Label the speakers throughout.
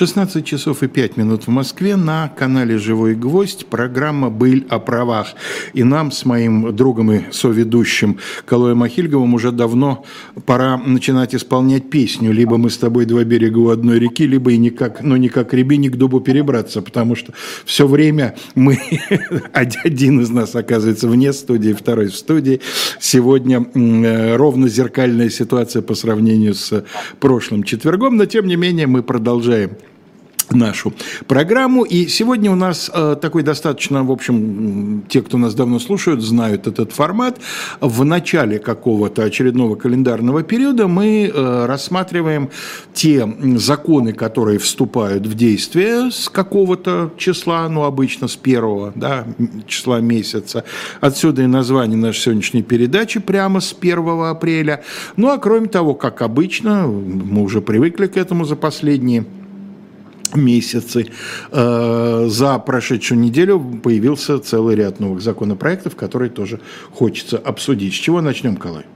Speaker 1: 16 часов и 5 минут в Москве на канале «Живой гвоздь» программа «Быль о правах». И нам с моим другом и соведущим Калоем Ахильговым уже давно пора начинать исполнять песню. Либо мы с тобой два берега у одной реки, либо и никак, ну, никак рябине к дубу перебраться, потому что все время мы, один из нас оказывается вне студии, второй в студии. Сегодня э, ровно зеркальная ситуация по сравнению с прошлым четвергом, но тем не менее мы продолжаем нашу программу. И сегодня у нас э, такой достаточно, в общем, те, кто нас давно слушают, знают этот формат. В начале какого-то очередного календарного периода мы э, рассматриваем те законы, которые вступают в действие с какого-то числа, ну, обычно с первого да, числа месяца. Отсюда и название нашей сегодняшней передачи прямо с 1 апреля. Ну, а кроме того, как обычно, мы уже привыкли к этому за последние месяцы. Э, за прошедшую неделю появился целый ряд новых законопроектов, которые тоже хочется обсудить. С чего начнем, Калай?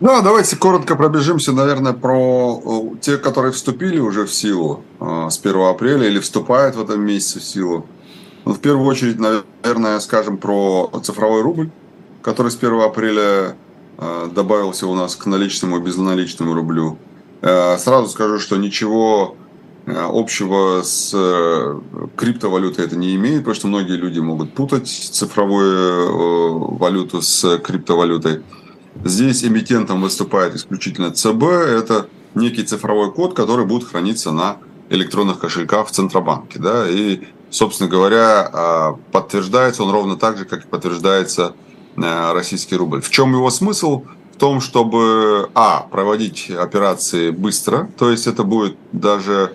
Speaker 2: Да, давайте коротко пробежимся, наверное, про э, те, которые вступили уже в силу э, с 1 апреля или вступают в этом месяце в силу. Ну, в первую очередь, наверное, скажем про цифровой рубль, который с 1 апреля добавился у нас к наличному и безналичному рублю. Сразу скажу, что ничего общего с э, криптовалютой это не имеет, потому что многие люди могут путать цифровую э, валюту с криптовалютой. Здесь эмитентом выступает исключительно ЦБ. Это некий цифровой код, который будет храниться на электронных кошельках в Центробанке. Да? И, собственно говоря, подтверждается он ровно так же, как и подтверждается российский рубль. В чем его смысл? В том, чтобы, а, проводить операции быстро, то есть это будет даже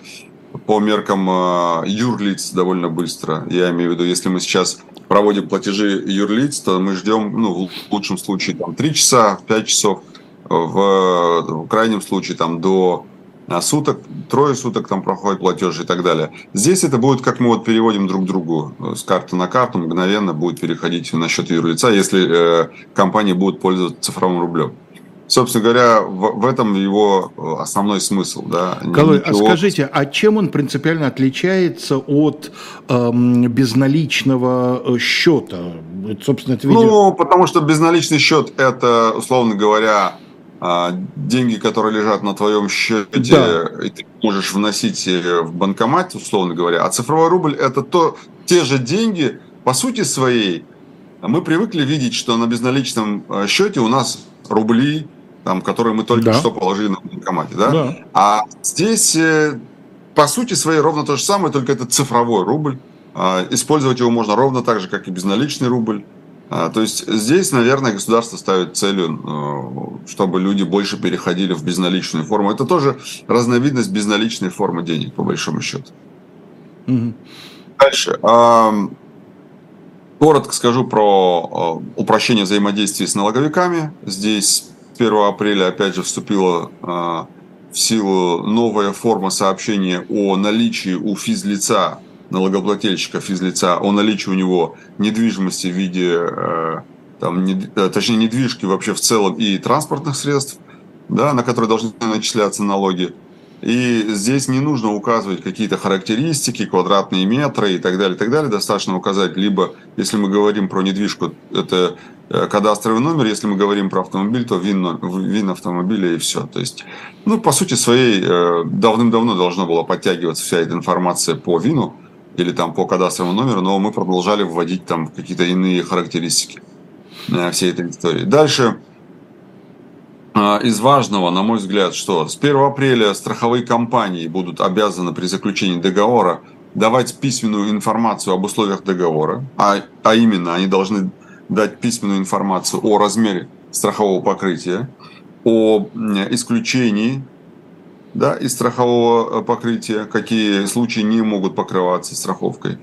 Speaker 2: по меркам э, юрлиц довольно быстро. Я имею в виду, если мы сейчас проводим платежи юрлиц, то мы ждем, ну, в лучшем случае, там, 3 часа, 5 часов, в, в крайнем случае, там, до суток, трое суток там проходит платеж и так далее. Здесь это будет, как мы вот переводим друг другу э, с карты на карту, мгновенно будет переходить на счет юрлица, если э, компания будет пользоваться цифровым рублем собственно говоря, в, в этом его э, основной смысл. Да?
Speaker 1: А Ничего... а скажите, а чем он принципиально отличается от эм, безналичного э, счета?
Speaker 2: Собственно, это видео... Ну, потому что безналичный счет – это, условно говоря, а, деньги, которые лежат на твоем счете, да. и ты можешь вносить э, в банкомат, условно говоря. А цифровой рубль – это то, те же деньги, по сути своей, мы привыкли видеть, что на безналичном счете у нас рубли, там, которые мы только да. что положили на банкомате, да? да? А здесь, э, по сути своей, ровно то же самое, только это цифровой рубль. А, использовать его можно ровно так же, как и безналичный рубль. А, то есть здесь, наверное, государство ставит целью, э, чтобы люди больше переходили в безналичную форму. Это тоже разновидность безналичной формы денег, по большому счету. Угу. Дальше. Коротко скажу про э, упрощение взаимодействия с налоговиками. Здесь 1 апреля опять же вступила а, в силу новая форма сообщения о наличии у физлица, налогоплательщика физлица, о наличии у него недвижимости в виде, э, там, не, э, точнее, недвижки вообще в целом и транспортных средств, да, на которые должны начисляться налоги. И здесь не нужно указывать какие-то характеристики, квадратные метры и так далее, и так далее. Достаточно указать либо, если мы говорим про недвижку, это Э, кадастровый номер, если мы говорим про автомобиль, то ВИН, ВИН автомобиля и все. То есть, ну, по сути своей, давным-давно должна была подтягиваться вся эта информация по ВИНу или там по кадастровому номеру, но мы продолжали вводить там какие-то иные характеристики э, всей этой истории. Дальше, из важного, на мой взгляд, что с 1 апреля страховые компании будут обязаны при заключении договора давать письменную информацию об условиях договора, а, а именно они должны дать письменную информацию о размере страхового покрытия, о исключении да, из страхового э, покрытия, какие случаи не могут покрываться страховкой,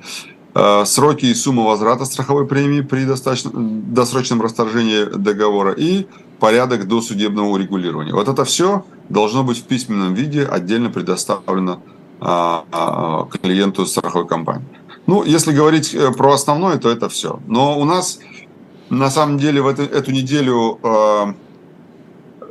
Speaker 2: э, сроки и сумма возврата страховой премии при досрочном расторжении договора и порядок досудебного урегулирования. Вот это все должно быть в письменном виде отдельно предоставлено а, а, клиенту страховой компании. Ну, если говорить э, про основное, то это все. Но у нас на самом деле в эту, эту неделю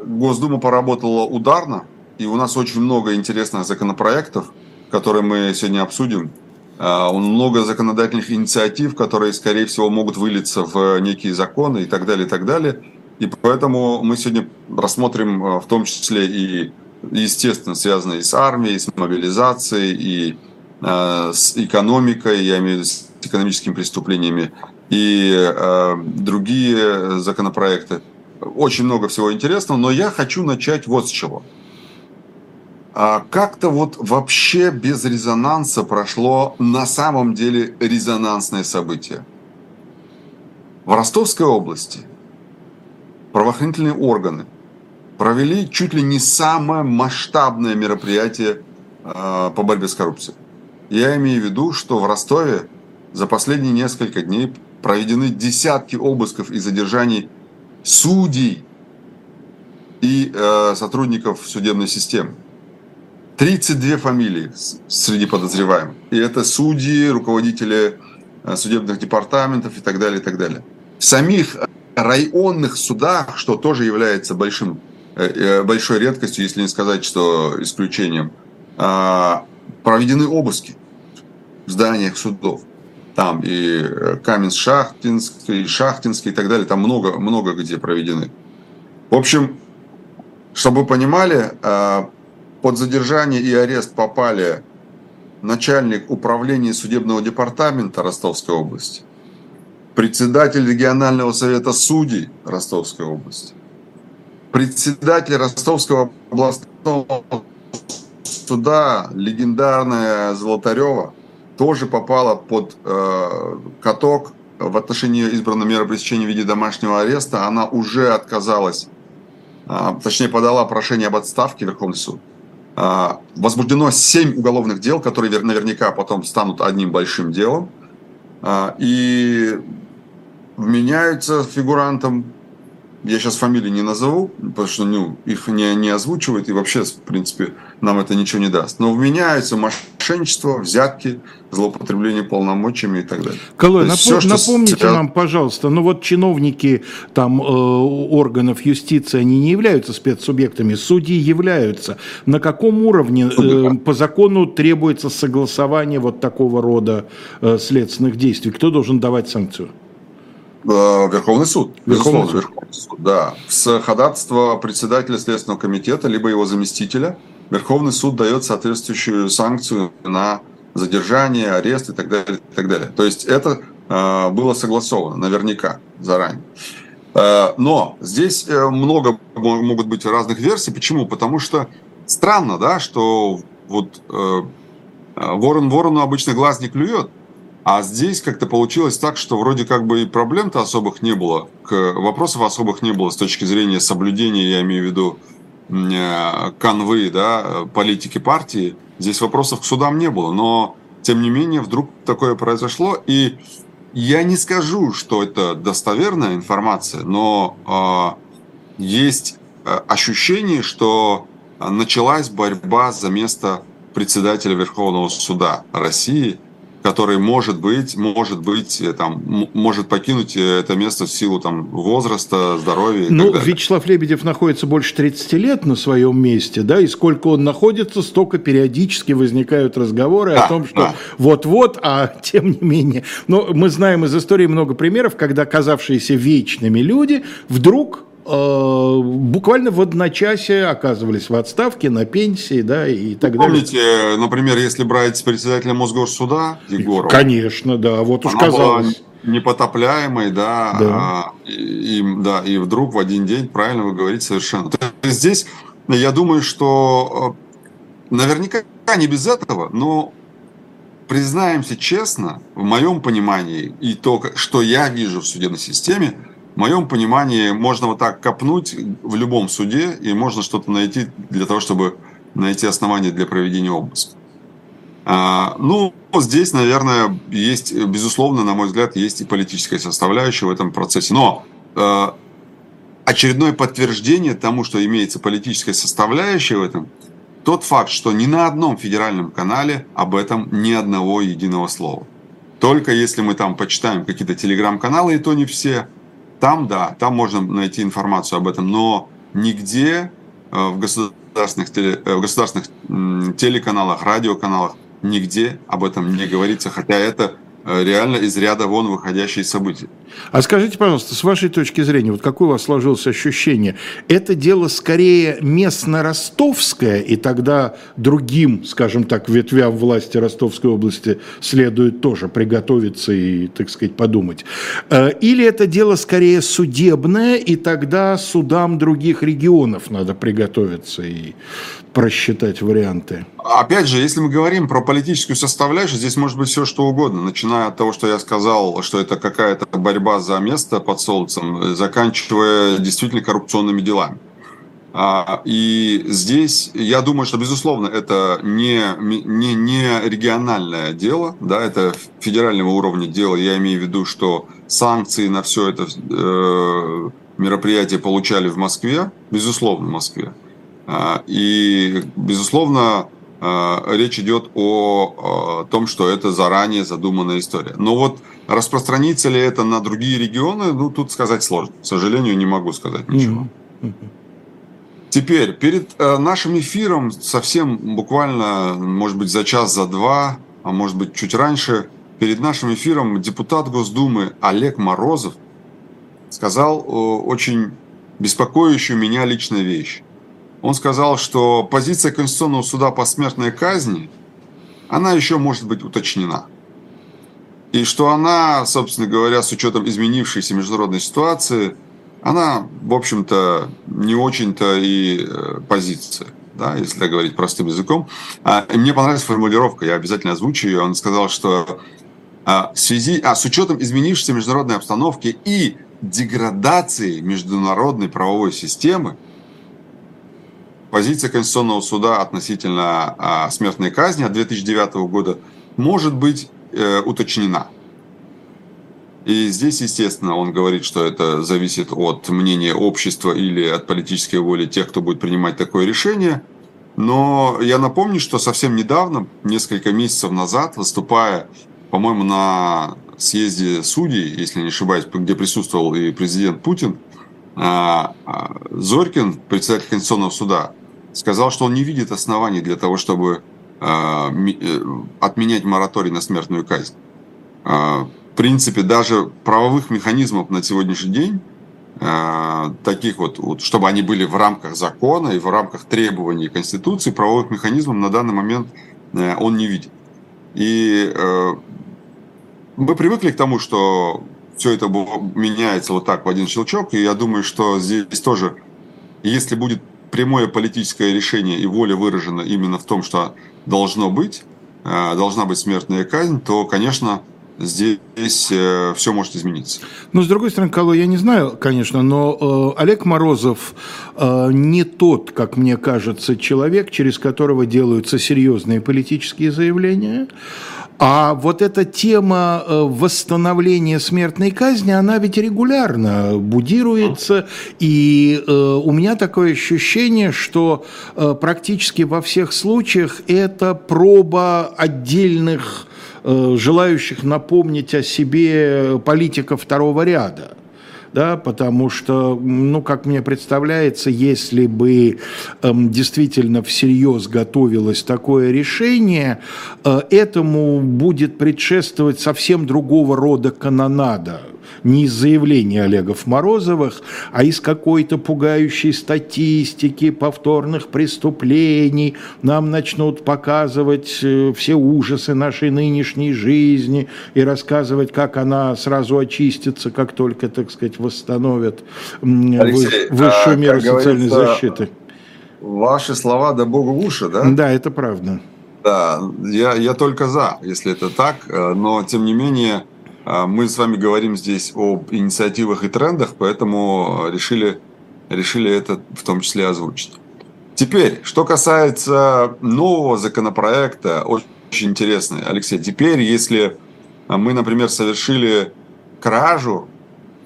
Speaker 2: Госдума поработала ударно, и у нас очень много интересных законопроектов. который мы сегодня обсудим, а, много законодательных инициатив, которые, скорее всего, могут вылиться в некие законы и так далее, и так далее. И поэтому мы сегодня рассмотрим а, в том числе и, естественно, связанные с армией, с мобилизацией, и э, с экономикой, я имею в виду с экономическими преступлениями, и э, другие законопроекты. Очень много всего интересного, но я хочу начать вот с чего – как-то вот вообще без резонанса прошло на самом деле резонансное событие. В Ростовской области правоохранительные органы провели чуть ли не самое масштабное мероприятие а, по борьбе с коррупцией. Я имею в виду, что в Ростове за последние несколько дней проведены десятки обысков и задержаний судей и э, сотрудников судебной системы. 32 фамилии среди подозреваемых. И это судьи, руководители э, судебных департаментов и так далее, и так далее. В самих районных судах, что тоже является большим, э, э, большой редкостью, если не сказать, что исключением, а, проведены обыски в зданиях судов. Там и Каменск-Шахтинск, и Шахтинск, и так далее. Там много, много где проведены. В общем, чтобы вы понимали, под задержание и арест попали начальник управления судебного департамента Ростовской области, председатель регионального совета судей Ростовской области, председатель Ростовского областного суда, легендарная Золотарева, тоже попала под э, каток в отношении избранной меры пресечения в виде домашнего ареста. Она уже отказалась, э, точнее подала прошение об отставке в Верховный суд. А, возбуждено 7 уголовных дел, которые наверняка потом станут одним большим делом. А, и вменяются фигурантам я сейчас фамилии не назову, потому что ну, их не, не озвучивают, и вообще, в принципе, нам это ничего не даст. Но вменяются мошенничество, взятки, злоупотребление полномочиями и так далее.
Speaker 1: Колой, напом- все, напомните что... нам, пожалуйста, ну вот чиновники там, э, органов юстиции, они не являются спецсубъектами, судьи являются. На каком уровне э, по закону требуется согласование вот такого рода э, следственных действий? Кто должен давать санкцию?
Speaker 2: Э, Верховный суд. Верховный суд. Верховный суд. Да. С ходатайства председателя Следственного комитета, либо его заместителя, Верховный суд дает соответствующую санкцию на задержание, арест и так далее. И так далее. То есть это э, было согласовано наверняка заранее. Э, но здесь э, много могут быть разных версий. Почему? Потому что странно, да, что вот э, э ворон ворону обычно глаз не клюет. А здесь как-то получилось так, что вроде как бы и проблем-то особых не было, вопросов особых не было с точки зрения соблюдения, я имею в виду, э, канвы, да, политики партии. Здесь вопросов к судам не было, но тем не менее вдруг такое произошло, и я не скажу, что это достоверная информация, но э, есть ощущение, что началась борьба за место председателя Верховного суда России – который может быть, может быть, э, там, может покинуть э, это место в силу там, возраста, здоровья. И
Speaker 1: ну, Вячеслав Лебедев находится больше 30 лет на своем месте, да, и сколько он находится, столько периодически возникают разговоры да, о том, что вот-вот, а тем не менее. Но мы знаем из истории много примеров, когда казавшиеся вечными люди вдруг буквально в одночасье оказывались в отставке, на пенсии, да, и так
Speaker 2: Вы
Speaker 1: далее.
Speaker 2: Помните, например, если брать председателя Мосгорсуда Егорова?
Speaker 1: Конечно, да, вот уж казалось.
Speaker 2: Непотопляемой, да, да. А, и, да, и вдруг в один день, правильно вы говорите, совершенно. То есть здесь, я думаю, что э, наверняка не без этого, но признаемся честно, в моем понимании и то, что я вижу в судебной системе, в моем понимании можно вот так копнуть в любом суде, и можно что-то найти для того, чтобы найти основания для проведения обыска. А, ну, здесь, наверное, есть, безусловно, на мой взгляд, есть и политическая составляющая в этом процессе. Но э, очередное подтверждение тому, что имеется политическая составляющая в этом, тот факт, что ни на одном федеральном канале об этом ни одного единого слова. Только если мы там почитаем какие-то телеграм-каналы, и то не все, там, да, там можно найти информацию об этом, но нигде э, в государственных, теле, в государственных телеканалах, радиоканалах нигде об этом не говорится, хотя это Э, реально из ряда вон выходящие события.
Speaker 1: А скажите, пожалуйста, с вашей точки зрения, вот какое у вас сложилось ощущение? Это дело скорее местно-ростовское, и тогда другим, скажем так, ветвям власти Ростовской области следует тоже приготовиться и, так сказать, подумать? Э, или это дело скорее судебное, и тогда судам других регионов надо приготовиться и просчитать варианты?
Speaker 2: Опять же, если мы говорим про политическую составляющую, здесь может быть все что угодно, начиная от того, что я сказал, что это какая-то борьба за место под солнцем, заканчивая действительно коррупционными делами. А, и здесь, я думаю, что, безусловно, это не, не, не региональное дело, да, это федерального уровня дело. Я имею в виду, что санкции на все это э, мероприятие получали в Москве, безусловно, в Москве. А, и, безусловно, речь идет о том, что это заранее задуманная история. Но вот распространится ли это на другие регионы, ну, тут сказать сложно. К сожалению, не могу сказать ничего. Теперь, перед э, нашим эфиром, совсем буквально, может быть, за час, за два, а может быть, чуть раньше, перед нашим эфиром депутат Госдумы Олег Морозов сказал очень беспокоящую меня личную вещь он сказал, что позиция Конституционного суда по смертной казни, она еще может быть уточнена. И что она, собственно говоря, с учетом изменившейся международной ситуации, она, в общем-то, не очень-то и э, позиция, да, если говорить простым языком. А, и мне понравилась формулировка, я обязательно озвучу ее. Он сказал, что а, в связи, а, с учетом изменившейся международной обстановки и деградации международной правовой системы, позиция Конституционного суда относительно а, смертной казни от 2009 года может быть э, уточнена. И здесь, естественно, он говорит, что это зависит от мнения общества или от политической воли тех, кто будет принимать такое решение. Но я напомню, что совсем недавно, несколько месяцев назад, выступая, по-моему, на съезде судей, если не ошибаюсь, где присутствовал и президент Путин, Зорькин, председатель Конституционного суда, сказал, что он не видит оснований для того, чтобы а, э, отменять мораторий на смертную казнь. В принципе, даже правовых механизмов на сегодняшний день, таких вот, вот, чтобы они были в рамках закона и в рамках требований Конституции, правовых механизмов на данный момент э, он не видит. И э, мы привыкли к тому, что все это меняется вот так в один щелчок, и я думаю, что здесь тоже, если будет прямое политическое решение и воля выражена именно в том, что должно быть, э, должна быть смертная казнь, то, конечно, здесь э, все может измениться.
Speaker 1: Но, с другой стороны, Кало, я не знаю, конечно, но э, Олег Морозов э, не тот, как мне кажется, человек, через которого делаются серьезные политические заявления. А вот эта тема э, восстановления смертной казни, она ведь регулярно будируется, и э, у меня такое ощущение, что э, практически во всех случаях это проба отдельных желающих напомнить о себе политиков второго ряда да, потому что, ну, как мне представляется, если бы эм, действительно всерьез готовилось такое решение, э, этому будет предшествовать совсем другого рода канонада не из заявлений Олегов Морозовых, а из какой-то пугающей статистики повторных преступлений. Нам начнут показывать э, все ужасы нашей нынешней жизни и рассказывать, как она сразу очистится, как только, так сказать, восстановят Алексей, высшую а, меру социальной защиты.
Speaker 2: Ваши слова да богу в уши, да?
Speaker 1: Да, это правда.
Speaker 2: Да, я, я только за, если это так, э, но тем не менее а, мы с вами говорим здесь об инициативах и трендах, поэтому решили, решили это в том числе озвучить. Теперь, что касается нового законопроекта, очень интересный, Алексей. Теперь, если мы, например, совершили кражу,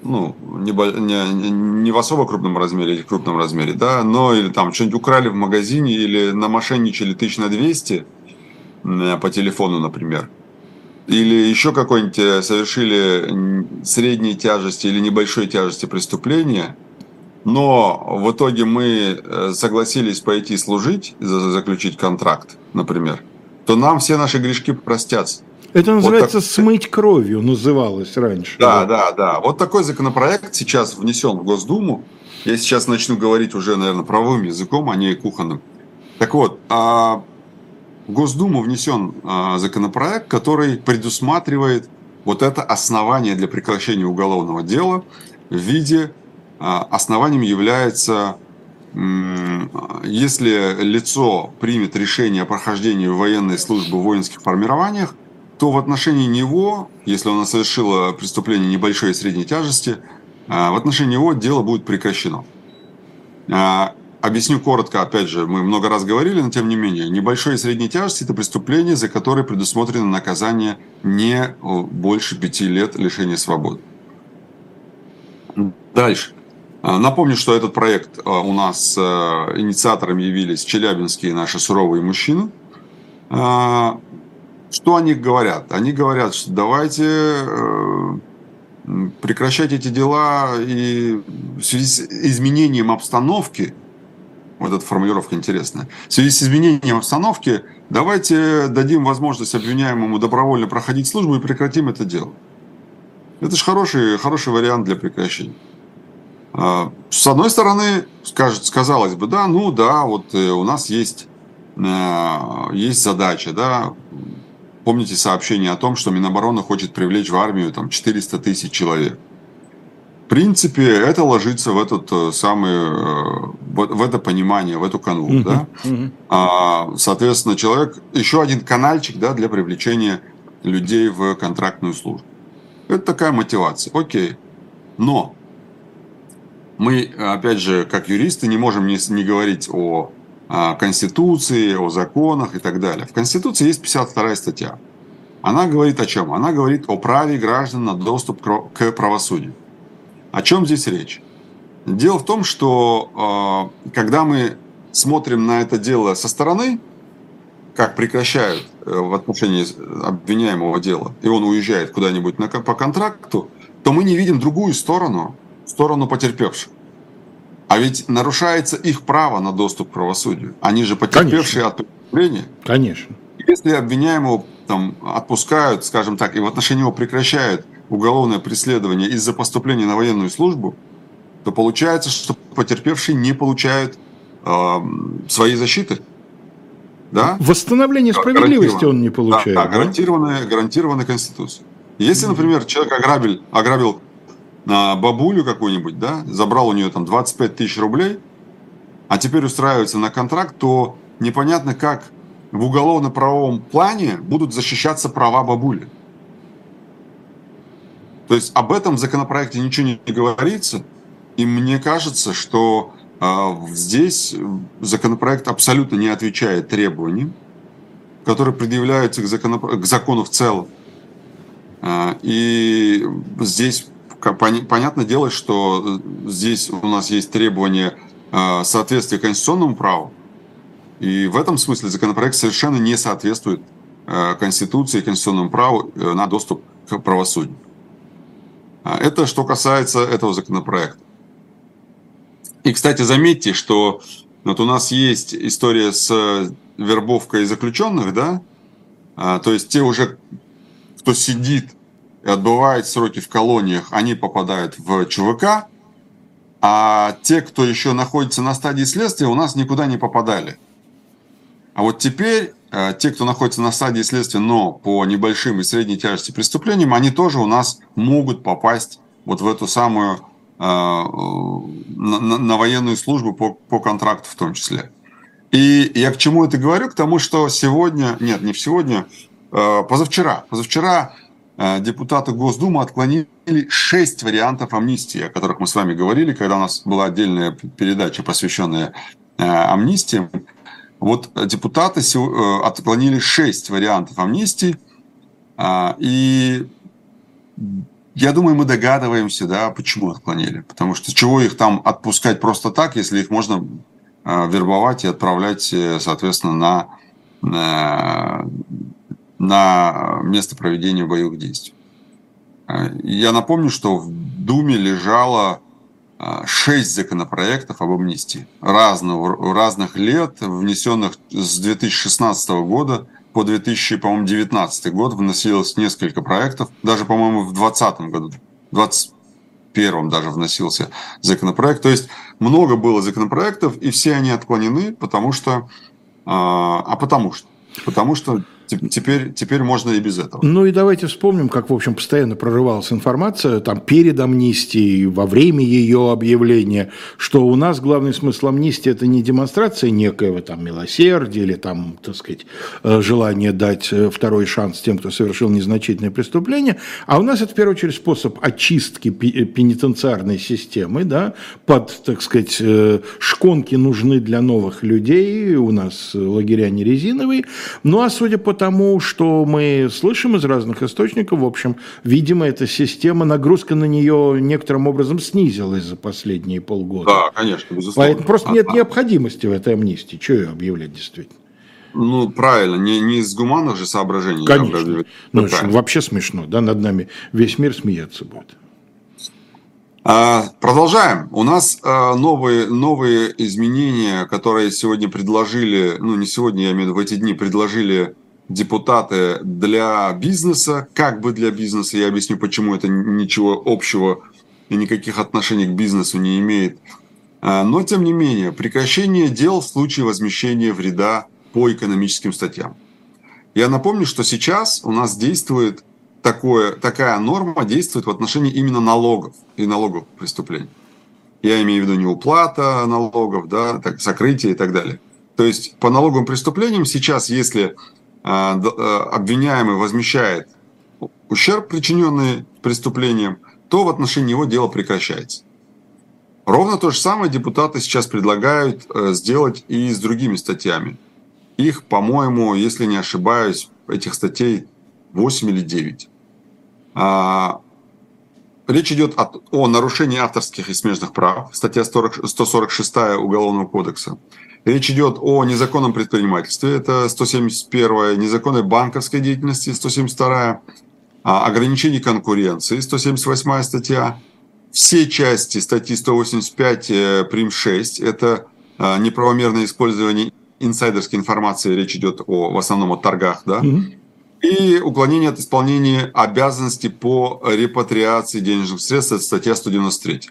Speaker 2: ну, не, не, не в особо крупном размере или крупном размере, да, но или там что-нибудь украли в магазине или намошенничали тысяч на 200 по телефону, например – или еще какое-нибудь э, совершили средней тяжести или небольшой тяжести преступления, но в итоге мы э, согласились пойти служить, заключить контракт, например, то нам все наши грешки простятся.
Speaker 1: Это называется вот так... смыть кровью, называлось раньше.
Speaker 2: Да, да, да, да. Вот такой законопроект сейчас внесен в Госдуму. Я сейчас начну говорить уже, наверное, правовым языком, а не кухонным. Так вот, а, в Госдуму внесен а, законопроект, который предусматривает вот это основание для прекращения уголовного дела в виде а, основанием является если лицо примет решение о прохождении военной службы в воинских формированиях, то в отношении него, если он совершил преступление небольшой и средней тяжести, а, в отношении него дело будет прекращено. А, объясню коротко, опять же, мы много раз говорили, но тем не менее, небольшой и средней тяжести – это преступление, за которое предусмотрено наказание не больше пяти лет лишения свободы. Дальше. А, напомню, что этот проект у нас инициаторами явились челябинские наши суровые мужчины – что они говорят? Они говорят, что давайте э, прекращать эти дела и в связи с изменением обстановки, вот эта формулировка интересная, в связи с изменением обстановки давайте дадим возможность обвиняемому добровольно проходить службу и прекратим это дело. Это же хороший, хороший вариант для прекращения. А, с одной стороны, скажет, сказалось бы, да, ну да, вот э, у нас есть, э, есть задача, да, Помните сообщение о том, что Минобороны хочет привлечь в армию там, 400 тысяч человек. В принципе, это ложится в этот э, самый, э, в это понимание, в эту канву. Uh-huh, да? А, соответственно, человек, еще один канальчик да, для привлечения людей в контрактную службу. Это такая мотивация. Окей. Но мы, опять же, как юристы, не можем не, не говорить о о Конституции, о законах и так далее. В Конституции есть 52 статья. Она говорит о чем? Она говорит о праве граждан на доступ к правосудию. О чем здесь речь? Дело в том, что э, когда мы смотрим на это дело со стороны, как прекращают э, в отношении обвиняемого дела, и он уезжает куда-нибудь на, по контракту, то мы не видим другую сторону, сторону потерпевших. А ведь нарушается их право на доступ к правосудию. Они же потерпевшие Конечно. от преступления.
Speaker 1: Конечно.
Speaker 2: Если обвиняемого там, отпускают, скажем так, и в отношении него прекращают уголовное преследование из-за поступления на военную службу, то получается, что потерпевшие не получают э, своей защиты. Да?
Speaker 1: Восстановление справедливости он не получает. Да,
Speaker 2: да, гарантированная, гарантированная Конституцией. Если, например, человек ограбил, ограбил на бабулю какую-нибудь, да, забрал у нее там 25 тысяч рублей, а теперь устраивается на контракт, то непонятно, как в уголовно-правовом плане будут защищаться права бабули. То есть об этом в законопроекте ничего не говорится, и мне кажется, что э, здесь законопроект абсолютно не отвечает требованиям, которые предъявляются к, закону, к закону в целом. Э, и здесь понятное дело, что э, здесь у нас есть требования э, соответствия конституционному праву, и в этом смысле законопроект совершенно не соответствует э, Конституции и конституционному праву на доступ к правосудию. А это что касается этого законопроекта. И, кстати, заметьте, что вот у нас есть история с вербовкой заключенных, да, а, то есть те уже, кто сидит и отбывают сроки в колониях, они попадают в ЧВК, а те, кто еще находится на стадии следствия, у нас никуда не попадали. А вот теперь э, те, кто находится на стадии следствия, но по небольшим и средней тяжести преступлениям, они тоже у нас могут попасть вот в эту самую э, на, на военную службу по, по контракту в том числе. И я к чему это говорю? К тому, что сегодня, нет, не сегодня, э, позавчера, позавчера Э, депутаты Госдумы отклонили шесть вариантов амнистии, о которых мы с вами говорили, когда у нас была отдельная передача, посвященная э, амнистии. Вот депутаты э, отклонили шесть вариантов амнистии, и я думаю, мы догадываемся, да, почему отклонили. Потому что чего их там отпускать просто так, если их можно вербовать и отправлять, соответственно, на на место проведения боевых действий. Я напомню, что в Думе лежало шесть законопроектов об амнистии разного, разных лет, внесенных с 2016 года по 2019 год вносилось несколько проектов, даже, по-моему, в 2020 году, в 2021 даже вносился законопроект. То есть много было законопроектов, и все они отклонены, потому что... А, а потому что? Потому что Теперь, теперь можно и без этого.
Speaker 1: Ну и давайте вспомним, как, в общем, постоянно прорывалась информация там, перед амнистией, во время ее объявления, что у нас главный смысл амнистии – это не демонстрация некоего там милосердия или там, так сказать, э, желание дать э, второй шанс тем, кто совершил незначительное преступление, а у нас это, в первую очередь, способ очистки э, пенитенциарной системы, да, под, так сказать, шконки нужны для новых людей, у нас лагеря не резиновые, ну а судя по тому, что мы слышим из разных источников, в общем, видимо, эта система, нагрузка на нее некоторым образом снизилась за последние полгода.
Speaker 2: Да, конечно,
Speaker 1: безусловно. Поэтому просто нет необходимости в этой амнистии. Что ее объявлять действительно?
Speaker 2: Ну, правильно, не, не из гуманных же соображений.
Speaker 1: Конечно. Ну, вообще смешно, да, над нами весь мир смеяться будет.
Speaker 2: А, продолжаем. У нас а, новые, новые изменения, которые сегодня предложили, ну не сегодня, я имею в виду в эти дни, предложили депутаты для бизнеса, как бы для бизнеса, я объясню, почему это ничего общего и никаких отношений к бизнесу не имеет. А, но, тем не менее, прекращение дел в случае возмещения вреда по экономическим статьям. Я напомню, что сейчас у нас действует такое, такая норма, действует в отношении именно налогов и налоговых преступлений. Я имею в виду не уплата налогов, да, так, сокрытие и так далее. То есть по налоговым преступлениям сейчас, если обвиняемый возмещает ущерб, причиненный преступлением, то в отношении него дело прекращается. Ровно то же самое депутаты сейчас предлагают э, сделать и с другими статьями. Их, по-моему, если не ошибаюсь, этих статей 8 или 9. А, речь идет о, нарушении авторских и смежных прав, статья 40, 146 Уголовного кодекса. Речь идет о незаконном предпринимательстве, это 171 незаконной банковской деятельности, 172 а, ограничение конкуренции, 178 статья, все части статьи 185 э, прим 6, это а, неправомерное использование инсайдерской информации, речь идет о, в основном о торгах, да, mm-hmm. и уклонение от исполнения обязанностей по репатриации денежных средств, это статья 193.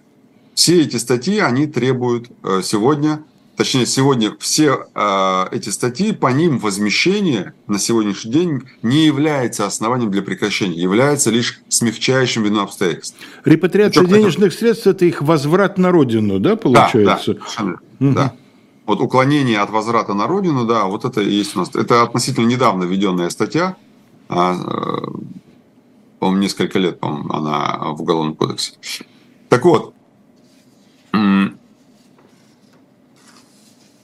Speaker 2: Все эти статьи, они требуют э, сегодня точнее сегодня все э, эти статьи, по ним возмещение на сегодняшний день не является основанием для прекращения, является лишь смягчающим вину обстоятельств.
Speaker 1: Репатриация Причем, денежных это... средств – это их возврат на родину, да, получается?
Speaker 2: Да, да, угу. да. Вот уклонение от возврата на родину, да, вот это и есть у нас. Это относительно недавно введенная статья, а, э, по-моему, несколько лет, по-моему, она в Уголовном кодексе. Так вот,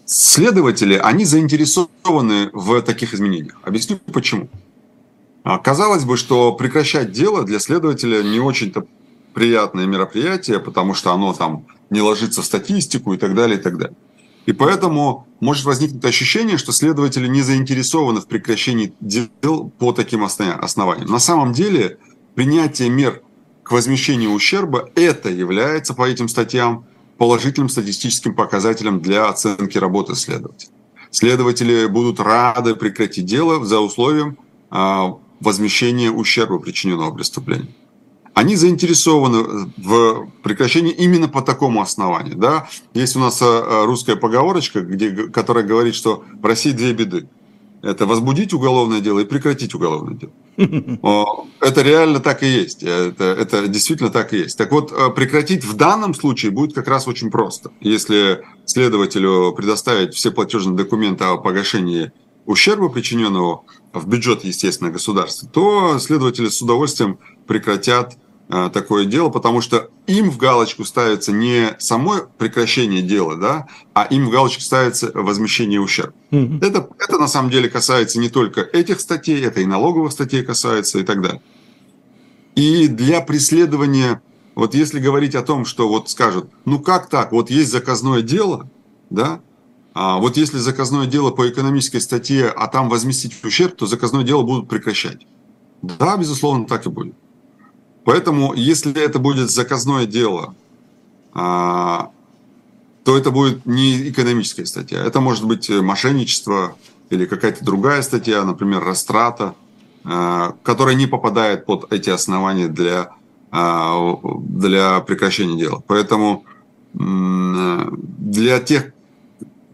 Speaker 2: Следователи, они заинтересованы в таких изменениях. Объясню почему. А, казалось бы, что прекращать дело для следователя не очень-то приятное мероприятие, потому что оно там не ложится в статистику и так далее, и так далее. И поэтому может возникнуть ощущение, что следователи не заинтересованы в прекращении дел по таким основаниям. На самом деле принятие мер к возмещению ущерба это является по этим статьям положительным статистическим показателем для оценки работы следователя. Следователи будут рады прекратить дело за условием а, возмещения ущерба, причиненного преступлением. Они заинтересованы в прекращении именно по такому основанию. Да? Есть у нас а, русская поговорочка, где, которая говорит, что в России две беды. Это возбудить уголовное дело и прекратить уголовное дело. Это реально так и есть. Это, это действительно так и есть. Так вот, э, прекратить в данном случае будет как раз очень просто. Если следователю предоставить все платежные документы о погашении ущерба, причиненного в бюджет, естественно, государства, то следователи с удовольствием прекратят такое дело, потому что им в галочку ставится не само прекращение дела, да, а им в галочку ставится возмещение ущерба. Mm-hmm. Это, это на самом деле касается не только этих статей, это и налоговых статей касается и так далее. И для преследования, вот если говорить о том, что вот скажут, ну как так, вот есть заказное дело, да, а вот если заказное дело по экономической статье, а там возместить ущерб, то заказное дело будут прекращать. Да, безусловно, так и будет. Поэтому, если это будет заказное дело, то это будет не экономическая статья. Это может быть мошенничество или какая-то другая статья, например, растрата, которая не попадает под эти основания для, для прекращения дела. Поэтому для тех,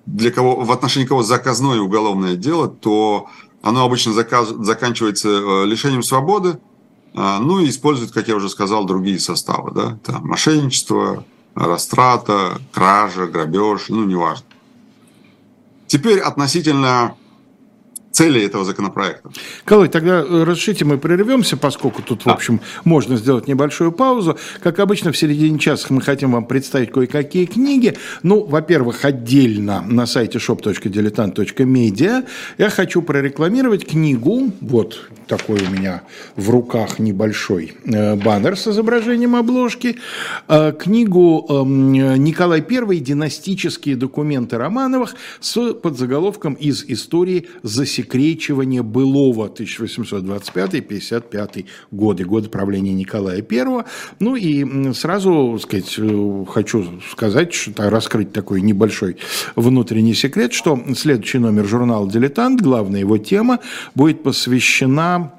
Speaker 2: для кого, в отношении кого заказное уголовное дело, то оно обычно заказ, заканчивается э, лишением свободы, а, ну и используют, как я уже сказал, другие составы. Да? Там мошенничество, растрата, кража, грабеж, ну неважно. Теперь относительно цели этого законопроекта.
Speaker 1: Колой, тогда э, разрешите мы прервемся, поскольку тут, в общем, можно сделать небольшую паузу. Как обычно, в середине часа мы хотим вам представить кое-какие книги. Ну, во-первых, отдельно на сайте shop.diletant.media я хочу прорекламировать книгу, вот такой у меня в руках небольшой э, баннер с изображением обложки, э, книгу эм, Николай I «Династические документы Романовых» с подзаголовком «Из истории засекреченных засекречивание былого 1825-55 годы, годы правления Николая I. Ну и сразу сказать, э, хочу сказать, что, раскрыть такой небольшой внутренний секрет, что следующий номер журнала «Дилетант», главная его тема, будет посвящена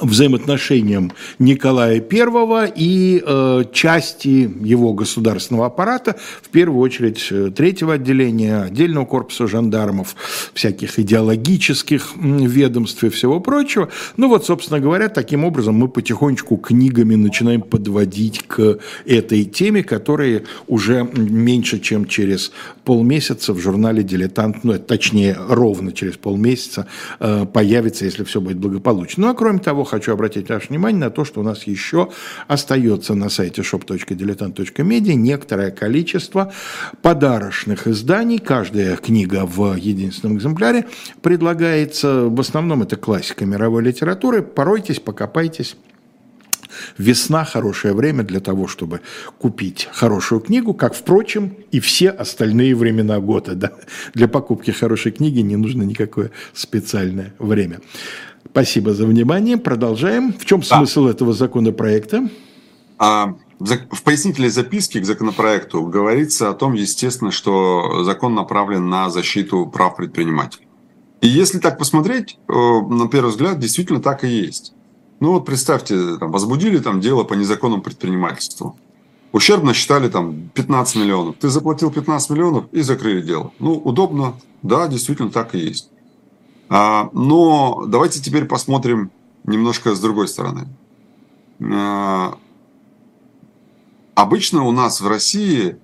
Speaker 1: взаимоотношениям Николая I и э, части его государственного аппарата, в первую очередь э, третьего отделения, отдельного корпуса жандармов, всяких идеологических ведомств и всего прочего. Ну вот, собственно говоря, таким образом мы потихонечку книгами начинаем подводить к этой теме, которая уже меньше, чем через полмесяца в журнале «Дилетант», ну, точнее, ровно через полмесяца э, появится, если все будет благополучно. Ну, а кроме того, хочу обратить ваше внимание на то, что у нас еще остается на сайте shop.diletant.media некоторое количество подарочных изданий. Каждая книга в единственном экземпляре предлагается. В основном это классика мировой литературы. Поройтесь, покопайтесь. Весна – хорошее время для того, чтобы купить хорошую книгу, как, впрочем, и все остальные времена года. Да? Для покупки хорошей книги не нужно никакое специальное время. Спасибо за внимание. Продолжаем. В чем смысл да. этого законопроекта?
Speaker 2: А, в пояснительной записке к законопроекту говорится о том, естественно, что закон направлен на защиту прав предпринимателей. И если так посмотреть, э, на первый взгляд, действительно так и есть. Ну вот представьте, там, возбудили там дело по незаконному предпринимательству. Ущерб насчитали там 15 миллионов. Ты заплатил 15 миллионов и закрыли дело. Ну, удобно. Да, действительно так и есть. А, но давайте теперь посмотрим немножко с другой стороны. А, обычно у нас в России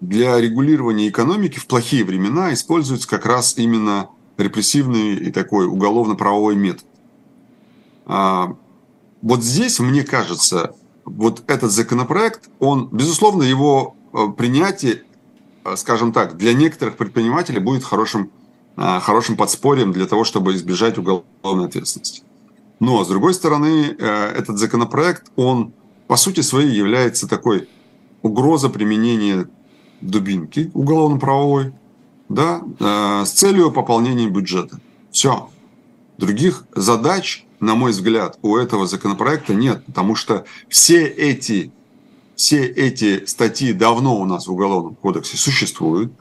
Speaker 2: для регулирования экономики в плохие времена используется как раз именно репрессивный и такой уголовно-правовой метод. А, вот здесь, мне кажется, вот этот законопроект, он, безусловно, его э, принятие, э, скажем так, для некоторых предпринимателей будет хорошим, хорошим подспорьем для того, чтобы избежать уголовной ответственности. Но, с другой стороны, этот законопроект, он по сути своей является такой угроза применения дубинки уголовно-правовой, да, с целью пополнения бюджета. Все. Других задач на мой взгляд, у этого законопроекта нет, потому что все эти, все эти статьи давно у нас в Уголовном кодексе существуют.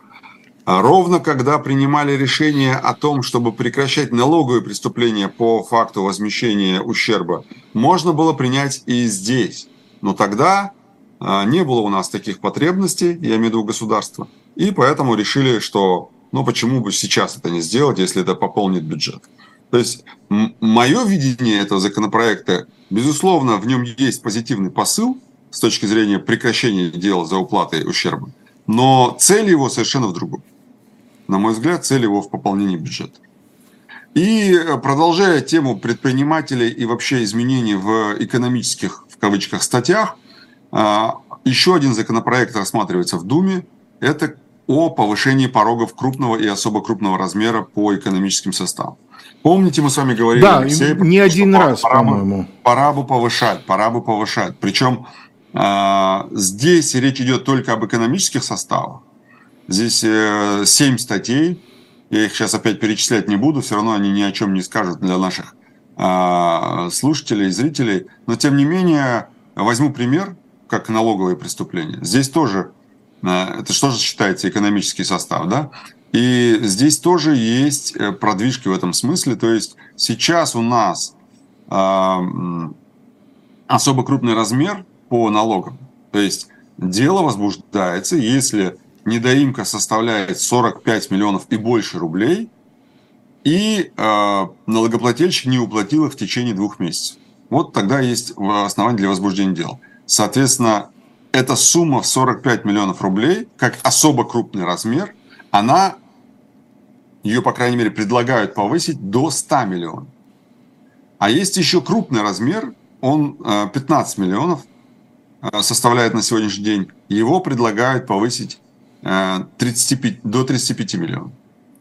Speaker 2: А ровно когда принимали решение о том, чтобы прекращать налоговые преступления по факту возмещения ущерба, можно было принять и здесь. Но тогда а, не было у нас таких потребностей, я имею в виду государства, и поэтому решили, что ну почему бы сейчас это не сделать, если это пополнит бюджет. То есть мое видение этого законопроекта, безусловно, в нем есть позитивный посыл с точки зрения прекращения дела за уплатой ущерба, но цель его совершенно в другом. На мой взгляд, цель его в пополнении бюджета. И э, продолжая тему предпринимателей и вообще изменений в экономических, в кавычках, статьях, а, еще один законопроект рассматривается в Думе. Это о повышении порогов крупного и особо крупного размера по экономическим составам. Помните, мы с вами говорили,
Speaker 1: да, Алексей, не один раз, пора, по-моему.
Speaker 2: Пора бы повышать, пора бы повышать. Причем э, здесь речь идет только об экономических составах. Здесь э, 7 статей. Я их сейчас опять перечислять не буду, все равно они ни о чем не скажут для наших э, слушателей, зрителей. Но тем не менее, возьму пример. как налоговые преступления. Здесь тоже, э, это что же считается экономический состав, да? И здесь тоже есть э, продвижки в этом смысле. То есть сейчас у нас э, особо крупный размер по налогам. То есть дело возбуждается, если недоимка составляет 45 миллионов и больше рублей, и э, налогоплательщик не уплатил их в течение двух месяцев. Вот тогда есть основание для возбуждения дела. Соответственно, эта сумма в 45 миллионов рублей, как особо крупный размер, она, ее, по крайней мере, предлагают повысить до 100 миллионов. А есть еще крупный размер, он 15 э, миллионов э, составляет на сегодняшний день. Его предлагают повысить 35, э, до 35 миллионов.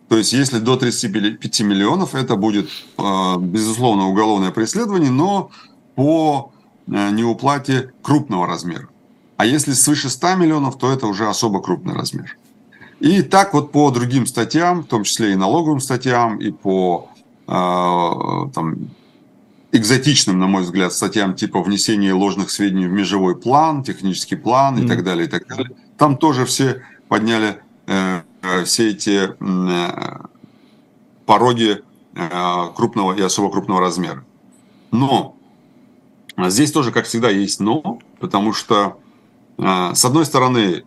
Speaker 2: То есть, если до 35 миллионов, это будет, безусловно, уголовное преследование, но по неуплате крупного размера. А если свыше 100 миллионов, то это уже особо крупный размер. И так вот по другим статьям, в том числе и налоговым статьям, и по там, экзотичным, на мой взгляд, статьям типа внесение ложных сведений в межевой план, технический план и mm. так далее, и так далее. Там тоже все подняли э, э все эти э, пороги крупного и особо крупного размера. Но здесь тоже, как всегда, есть но, потому что, с одной стороны,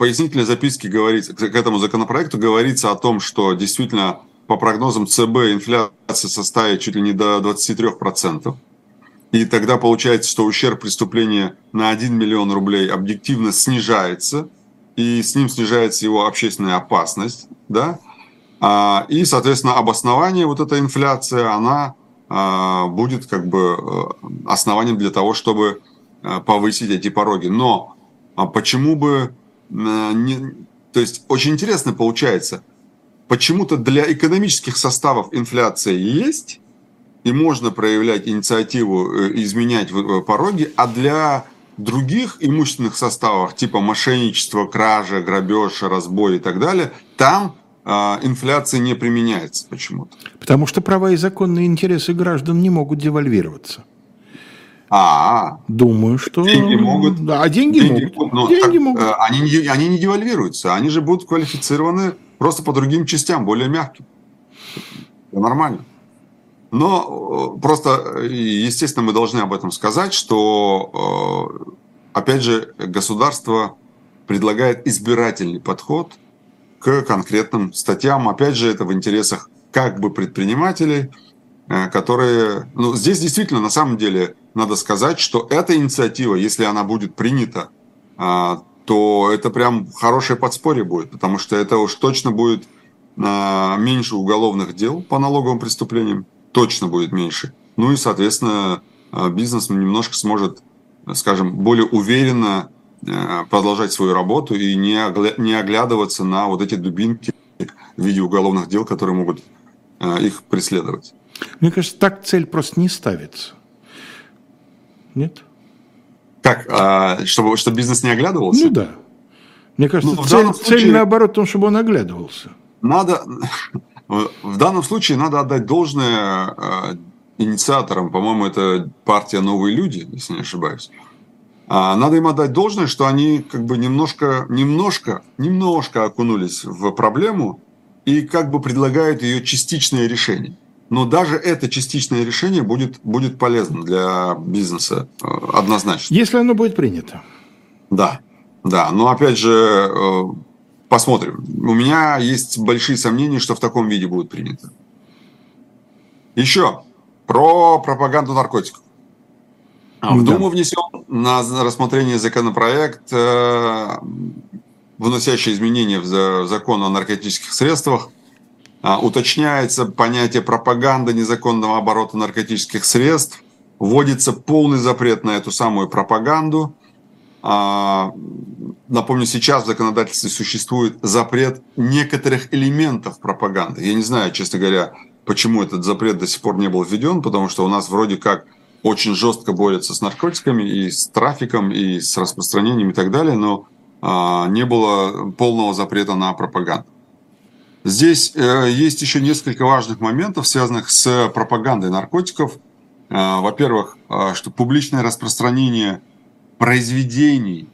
Speaker 2: пояснительной записке говорится, к этому законопроекту говорится о том, что действительно по прогнозам ЦБ инфляция составит чуть ли не до 23%. И тогда получается, что ущерб преступления на 1 миллион рублей объективно снижается, и с ним снижается его общественная опасность, да, а, и, соответственно, обоснование вот эта инфляция, она а, будет как бы э, основанием для того, чтобы э, повысить эти пороги. Но а почему бы э, не... То есть очень интересно получается, почему-то для экономических составов инфляция есть, и можно проявлять инициативу, изменять пороги, а для других имущественных составов, типа мошенничества, кража, грабеж, разбой и так далее, там а, инфляция не применяется почему-то.
Speaker 1: Потому что права и законные интересы граждан не могут девальвироваться.
Speaker 2: А,
Speaker 1: думаю, что
Speaker 2: деньги могут.
Speaker 1: Да, а деньги, деньги могут.
Speaker 2: Но деньги так, могут. Э, они, они не девальвируются, они же будут квалифицированы просто по другим частям, более мягким. Это нормально. Но э, просто, естественно, мы должны об этом сказать, что, э, опять же, государство предлагает избирательный подход к конкретным статьям. Опять же, это в интересах как бы предпринимателей, э, которые... Ну, здесь действительно, на самом деле, надо сказать, что эта инициатива, если она будет принята, то это прям хорошее подспорье будет, потому что это уж точно будет а, меньше уголовных дел по налоговым преступлениям, точно будет меньше. Ну и, соответственно, а, бизнес немножко сможет, скажем, более уверенно а, продолжать свою работу и не оглядываться на вот эти дубинки в виде уголовных дел, которые могут их преследовать.
Speaker 1: Мне кажется, так цель просто не ставится. Нет?
Speaker 2: Как? А, чтобы, чтобы бизнес не оглядывался?
Speaker 1: Ну да. Мне кажется, ну, цель, случае, цель наоборот в том, чтобы он оглядывался.
Speaker 2: Надо, в данном случае надо отдать должное э, инициаторам, по-моему, это партия «Новые люди», если не ошибаюсь. А надо им отдать должное, что они как бы немножко, немножко, немножко окунулись в проблему и как бы предлагают ее частичное решение но даже это частичное решение будет, будет полезно для бизнеса э, однозначно.
Speaker 1: Если оно будет принято.
Speaker 2: Да, да. Но опять же, э, посмотрим. У меня есть большие сомнения, что в таком виде будет принято. Еще про пропаганду наркотиков. В Думу внесен на рассмотрение законопроект, э, вносящий изменения в закон о наркотических средствах – а, уточняется понятие пропаганды незаконного оборота наркотических средств, вводится полный запрет на эту самую пропаганду. А, напомню, сейчас в законодательстве существует запрет некоторых элементов пропаганды. Я не знаю, честно говоря, почему этот запрет до сих пор не был введен, потому что у нас вроде как очень жестко борются с наркотиками и с трафиком, и с распространением и так далее, но а, не было полного запрета на пропаганду. Здесь э, есть еще несколько важных моментов, связанных с пропагандой наркотиков. Э, во-первых, э, что публичное распространение произведений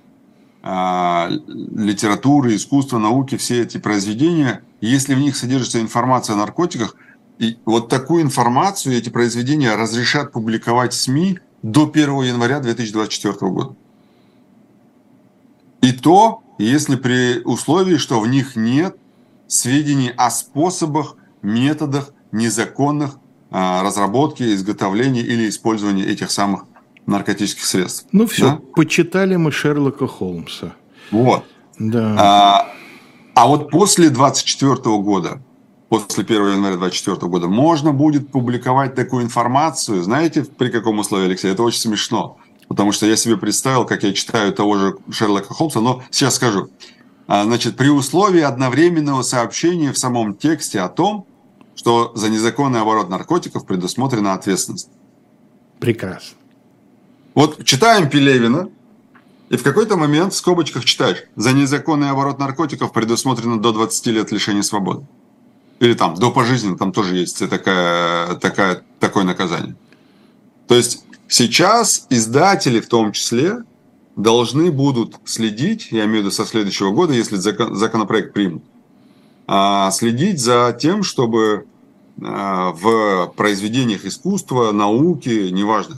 Speaker 2: а, литературы, искусства, науки, все эти произведения, если в них содержится информация о наркотиках, и вот такую информацию эти произведения разрешат публиковать СМИ до 1 января 2024 года. И то, если при условии, что в них нет сведений о способах, методах незаконных а, разработки, изготовления или использования этих самых наркотических средств.
Speaker 1: Ну все, да? почитали мы Шерлока Холмса.
Speaker 2: Вот.
Speaker 1: Да.
Speaker 2: А, а вот после 24 года, после 1 января 24 года, можно будет публиковать такую информацию. Знаете, при каком условии, Алексей? Это очень смешно. Потому что я себе представил, как я читаю того же Шерлока Холмса, но сейчас скажу. А, значит, при условии одновременного сообщения в самом тексте о том, что за незаконный оборот наркотиков предусмотрена ответственность.
Speaker 1: Прекрасно.
Speaker 2: Вот читаем Пелевина, и в какой-то момент в скобочках читаешь, за незаконный оборот наркотиков предусмотрено до 20 лет лишения свободы. Или там до пожизненно, там тоже есть такая, такая, такое наказание. То есть сейчас издатели в том числе должны будут следить, я имею в виду со следующего года, если законопроект примут, а следить за тем, чтобы а, в произведениях искусства, науки, неважно,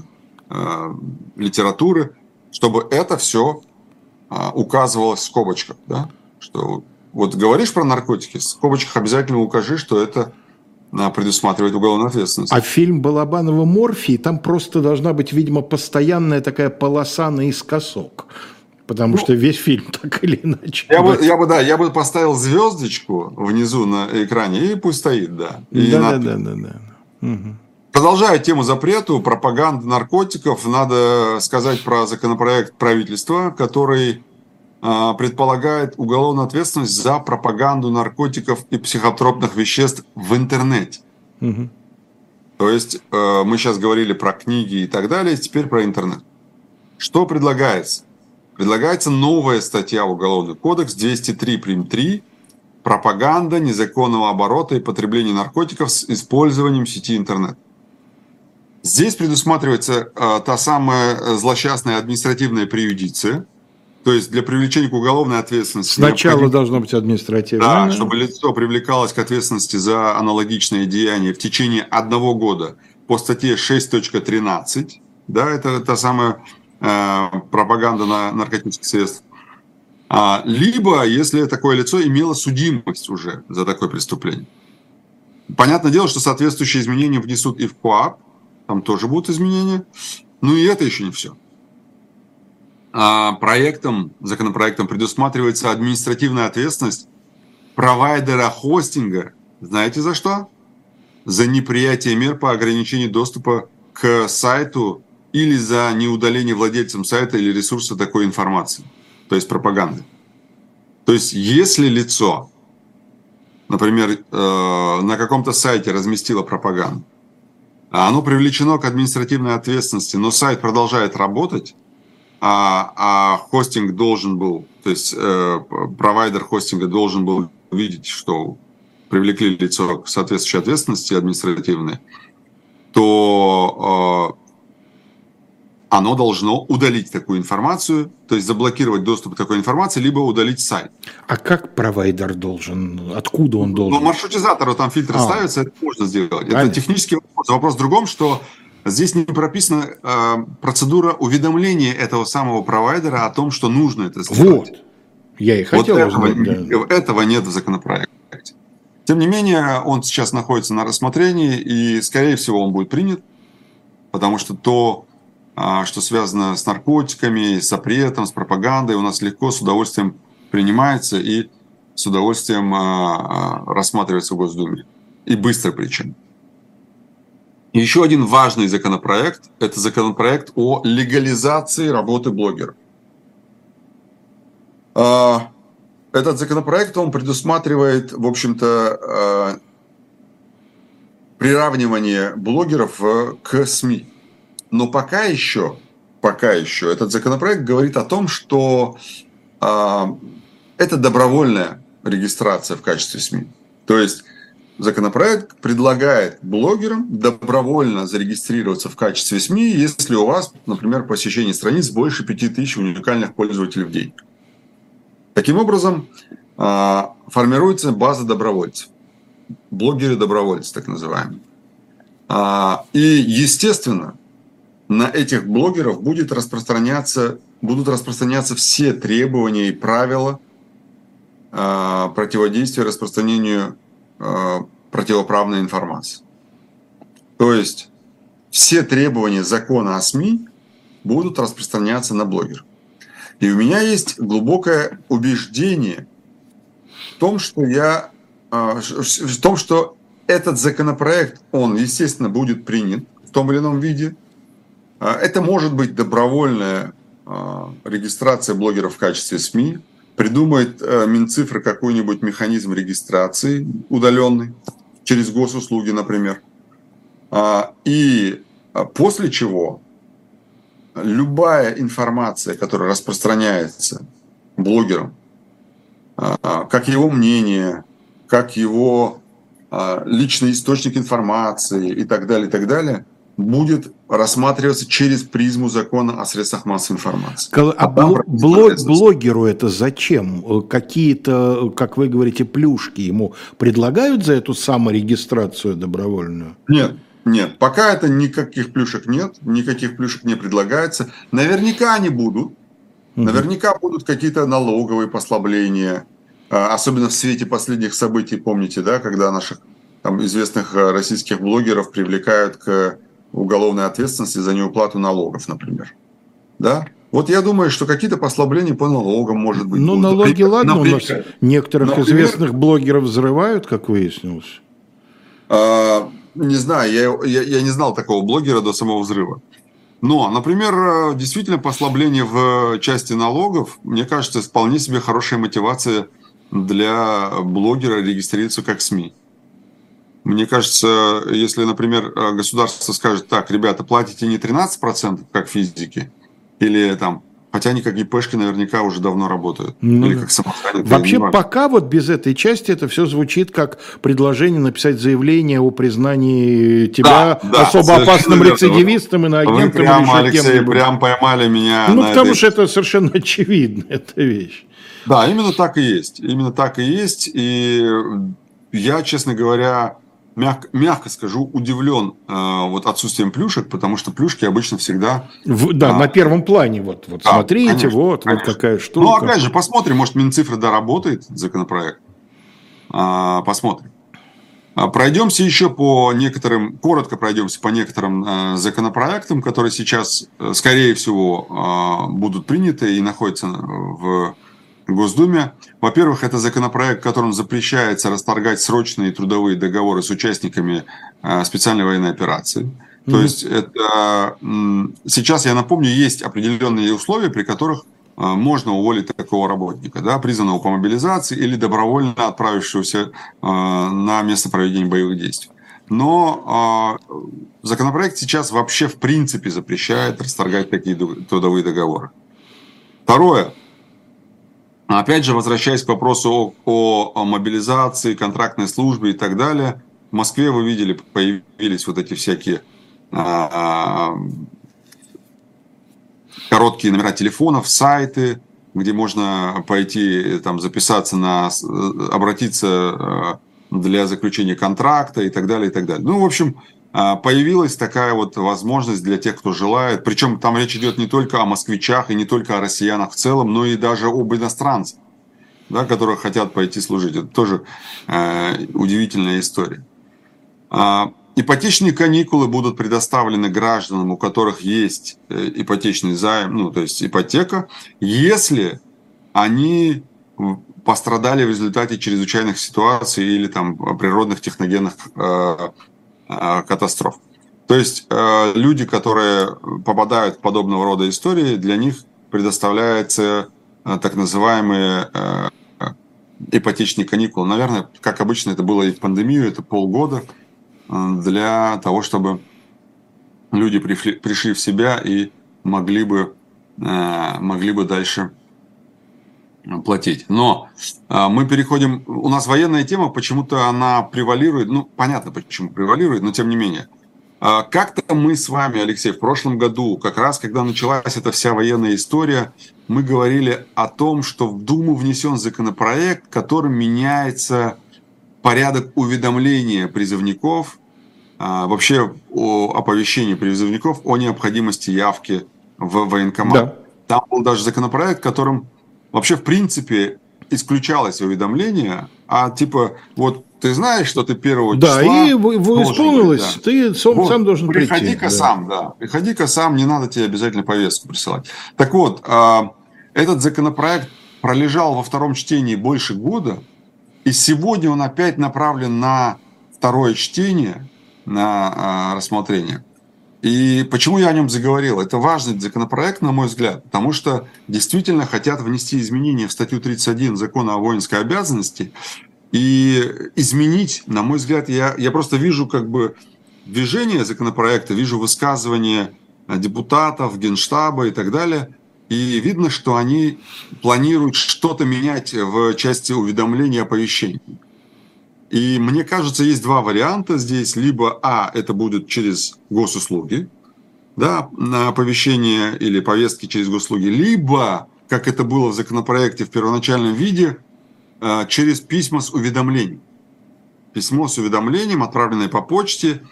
Speaker 2: а, литературы, чтобы это все указывалось в скобочках. Да? Что вот говоришь про наркотики, в скобочках обязательно укажи, что это предусматривает уголовную ответственность.
Speaker 1: А фильм Балабанова «Морфий», там просто должна быть, видимо, постоянная такая полоса наискосок потому ну, что весь фильм так или иначе.
Speaker 2: Я бы, я бы, да, я бы поставил звездочку внизу на экране и пусть стоит, да. И
Speaker 1: да, да, да, да, да.
Speaker 2: Угу. Продолжая тему запрету, пропаганды наркотиков, надо сказать про законопроект правительства, который э, предполагает уголовную ответственность за пропаганду наркотиков и психотропных веществ в интернете.
Speaker 1: Угу.
Speaker 2: То есть э, мы сейчас говорили про книги и так далее, теперь про интернет. Что предлагается? Предлагается новая статья в Уголовный кодекс 203 прим 3 пропаганда незаконного оборота и потребления наркотиков с использованием сети интернет. Здесь предусматривается э, та самая злосчастная административная преюдиция, то есть для привлечения к уголовной ответственности.
Speaker 1: Сначала необходим... должно быть административное.
Speaker 2: Да, чтобы лицо привлекалось к ответственности за аналогичные деяния в течение одного года по статье 6.13. Да, это та самая Э, пропаганда на наркотических средств. А, либо, если такое лицо имело судимость уже за такое преступление. Понятное дело, что соответствующие изменения внесут и в КОАП, там тоже будут изменения. Ну и это еще не все. А проектом, законопроектом предусматривается административная ответственность провайдера хостинга. Знаете за что? За неприятие мер по ограничению доступа к сайту или за неудаление владельцем сайта или ресурса такой информации, то есть пропаганды. То есть если лицо, например, э, на каком-то сайте разместило пропаганду, оно привлечено к административной ответственности, но сайт продолжает работать, а, а хостинг должен был, то есть э, провайдер хостинга должен был видеть, что привлекли лицо к соответствующей ответственности административной, то э, оно должно удалить такую информацию, то есть заблокировать доступ к такой информации, либо удалить сайт.
Speaker 1: А как провайдер должен? Откуда он должен?
Speaker 2: Ну, маршрутизатору там фильтры а. ставятся, это можно сделать. Правильно. Это технический вопрос. Вопрос в другом, что здесь не прописана э, процедура уведомления этого самого провайдера о том, что нужно это сделать.
Speaker 1: Вот. Я и хотел вот
Speaker 2: этого, узнать, да. этого нет в законопроекте. Тем не менее, он сейчас находится на рассмотрении, и, скорее всего, он будет принят, потому что то что связано с наркотиками, с запретом, с пропагандой, у нас легко, с удовольствием принимается и с удовольствием а, а, рассматривается в Госдуме. И быстро причем. Еще один важный законопроект – это законопроект о легализации работы блогеров. Этот законопроект, он предусматривает, в общем-то, приравнивание блогеров к СМИ. Но пока еще, пока еще этот законопроект говорит о том, что э, это добровольная регистрация в качестве СМИ. То есть законопроект предлагает блогерам добровольно зарегистрироваться в качестве СМИ, если у вас, например, посещение страниц больше 5000 уникальных пользователей в день. Таким образом, а, формируется база добровольцев. Блогеры-добровольцы, так называемые. А, и, естественно, на этих блогеров будет распространяться, будут распространяться все требования и правила а, противодействия распространению а, противоправной информации. То есть все требования закона о СМИ будут распространяться на блогеров. И у меня есть глубокое убеждение в том, что я в том, что этот законопроект, он, естественно, будет принят в том или ином виде. А, это может быть добровольная а, регистрация блогеров в качестве СМИ. Придумает а, Минцифры какой-нибудь механизм регистрации удаленный через госуслуги, например. И после чего любая информация, которая распространяется блогером, как его мнение, как его а, личный источник информации и так далее, и так далее, будет рассматриваться через призму закона о средствах массовой информации.
Speaker 1: А, а блог, блогеру это зачем? Какие-то, как вы говорите, плюшки ему предлагают за эту саморегистрацию добровольную?
Speaker 2: Нет, нет, пока это никаких плюшек нет, никаких плюшек не предлагается. Наверняка они будут, наверняка будут какие-то налоговые послабления, а, особенно в свете последних событий, помните, да, когда наших там, известных э, российских блогеров привлекают к уголовной ответственности за неуплату налогов, например. Да? Вот я думаю, что какие-то послабления по налогам, может быть.
Speaker 1: Ну, будут. налоги, например, ладно, например, у нас некоторых например, известных блогеров взрывают, как выяснилось.
Speaker 2: А, не знаю, я, я, я не знал такого блогера до самого взрыва. Но, например, э, действительно послабление в части налогов, мне кажется, вполне себе хорошая мотивация для блогера регистрироваться как СМИ. Мне кажется, если, например, государство скажет, так, ребята, платите не 13%, как физики, или там Хотя они как ИПшки наверняка уже давно работают.
Speaker 1: Ну, Или как Вообще пока вот без этой части это все звучит как предложение написать заявление о признании тебя да, особо опасным рецидивистом и на агентом.
Speaker 2: Вы прямо, Алексей, прям поймали меня.
Speaker 1: Ну, потому этой... что это совершенно очевидно, эта вещь.
Speaker 2: Да, именно так и есть. Именно так и есть. И я, честно говоря, мягко, мягко скажу, удивлен э, вот отсутствием плюшек, потому что плюшки обычно всегда...
Speaker 1: В, да, а, на первом плане. Вот, вот да, смотрите, конечно, вот, конечно. вот такая штука.
Speaker 2: Ну, опять же, посмотрим, может, Минцифры доработает законопроект. А, посмотрим. А, пройдемся еще по некоторым, коротко пройдемся по некоторым э, законопроектам, которые сейчас, э, скорее всего, э, будут приняты и находятся в Госдуме. Во-первых, это законопроект, которым запрещается расторгать срочные трудовые договоры с участниками э, специальной военной операции. Mm-hmm. То есть это сейчас, я напомню, есть определенные условия, при которых э, можно уволить такого работника, да, призванного по мобилизации или добровольно отправившегося э, на место проведения боевых действий. Но законопроект сейчас вообще в принципе запрещает расторгать такие трудовые договоры. Второе. Опять же, возвращаясь к вопросу о, о мобилизации, контрактной службе и так далее, в Москве, вы видели, появились вот эти всякие а, а, короткие номера телефонов, сайты, где можно пойти там записаться на, обратиться а, для заключения контракта и так далее, и так далее. Ну, в общем, а, появилась такая вот возможность для тех, кто желает. Причем там речь идет не только о москвичах и не только о россиянах в целом, но и даже об иностранцах, да, которые хотят пойти служить. Это тоже э, удивительная история. А, ипотечные каникулы будут предоставлены гражданам, у которых есть э, ипотечный займ, ну, то есть ипотека, если они пострадали в результате чрезвычайных ситуаций или там природных техногенных Э, катастроф. То есть э, люди, которые попадают в подобного рода истории, для них предоставляются э, так называемые ипотечные каникулы. Наверное, как обычно это было и в пандемию, это полгода для того, чтобы люди пришли в себя и могли бы, могли бы дальше платить. Но а, мы переходим, у нас военная тема, почему-то она превалирует, ну, понятно, почему превалирует, но тем не менее. А, как-то мы с вами, Алексей, в прошлом году, как раз когда началась эта вся военная история, мы говорили о том, что в Думу внесен законопроект, которым меняется порядок уведомления призывников, а, вообще о оповещении призывников о необходимости явки в военкомат. Да. Там был даже законопроект, которым вообще в принципе исключалось уведомление, а типа вот ты знаешь, что ты первого
Speaker 1: да, числа... Да, и вы, вы исполнилось, быть, да. ты сам, вот, сам должен
Speaker 2: приходи прийти. Приходи-ка да. сам, да. Приходи-ка сам, не надо тебе обязательно повестку присылать. Так вот, а, этот законопроект пролежал во втором чтении больше года, и сегодня он опять направлен на второе чтение, на а, рассмотрение. И почему я о нем заговорил? Это важный законопроект, на мой взгляд, потому что действительно хотят внести изменения в статью 31 закона о воинской обязанности и изменить, на мой взгляд, я, я просто вижу как бы движение законопроекта, вижу высказывания депутатов, генштаба и так далее, и видно, что они планируют что-то менять в части уведомления оповещений. И мне кажется, есть два варианта здесь. Либо, а, это будет через госуслуги, да, на оповещение или повестки через госуслуги, либо, как это было в законопроекте в первоначальном виде, э, через письма с уведомлением. Письмо с уведомлением, отправленное по почте,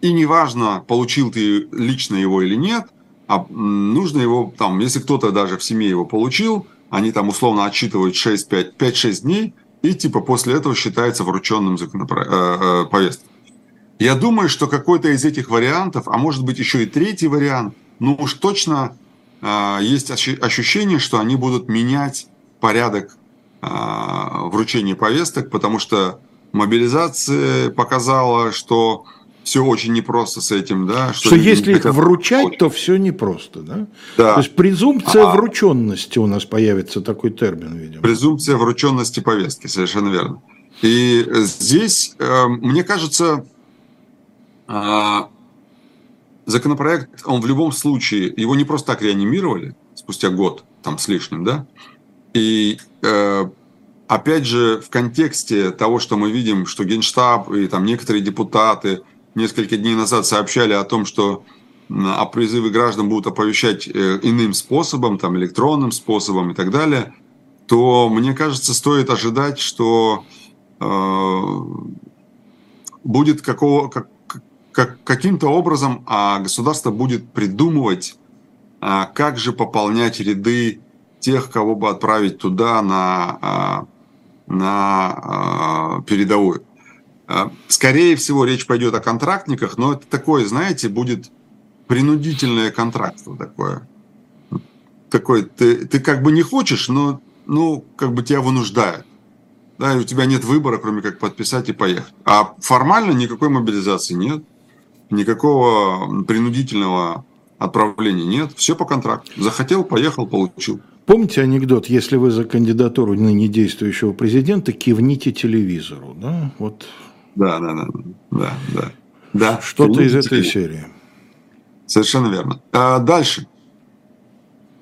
Speaker 2: и неважно, получил ты лично его или нет, а нужно его, там, если кто-то даже в семье его получил, они там условно отсчитывают 5-6 дней – и типа после этого считается врученным законопро... э, э, повесткой. Я думаю, что какой-то из этих вариантов, а может быть еще и третий вариант, ну уж точно э, есть ощущение, что они будут менять порядок э, вручения повесток, потому что мобилизация показала, что все очень непросто с этим, да.
Speaker 1: Что, что если их вручать, то все непросто, да? да. То есть презумпция а, врученности у нас появится такой термин, видимо.
Speaker 2: Презумпция врученности повестки, совершенно верно. И здесь, э, мне кажется, э, законопроект, он в любом случае, его не просто так реанимировали спустя год, там с лишним, да, и э, опять же, в контексте того, что мы видим, что Генштаб и там некоторые депутаты несколько дней назад сообщали о том, что о призыве граждан будут оповещать э, иным способом, там, электронным способом и так далее, то, мне кажется, стоит ожидать, что э, будет какого, как, как, каким-то образом а государство будет придумывать, а, как же пополнять ряды тех, кого бы отправить туда на, а, на а, передовую. А, скорее всего, речь пойдет о контрактниках, но это такое, знаете, будет принудительное контрактство такое. Такое, ты, ты как бы не хочешь, но ну, как бы тебя вынуждают. Да, и у тебя нет выбора, кроме как подписать и поехать. А формально никакой мобилизации нет, никакого принудительного отправления нет. Все по контракту. Захотел, поехал, получил.
Speaker 1: Помните анекдот, если вы за кандидатуру ныне действующего президента, кивните телевизору, да? Вот
Speaker 2: да, да, да, да, да. да.
Speaker 1: Что-то из этой серии.
Speaker 2: Совершенно верно. А дальше.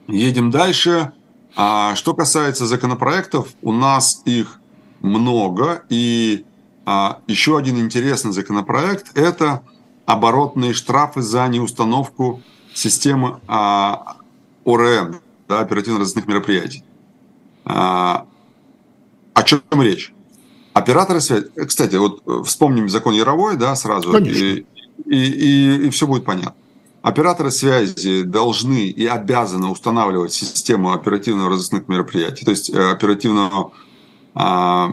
Speaker 2: Едем дальше. А что касается законопроектов, у нас их много. И а, еще один интересный законопроект – это оборотные штрафы за неустановку системы а, ОРМ, да, оперативно-розыскных мероприятий. А, о чем речь? Операторы связи, кстати, вот э, вспомним закон Яровой, да, сразу, Конечно. И, и, и, и все будет понятно. Операторы связи должны и обязаны устанавливать систему оперативно-розыскных мероприятий, то есть э, оперативного, а,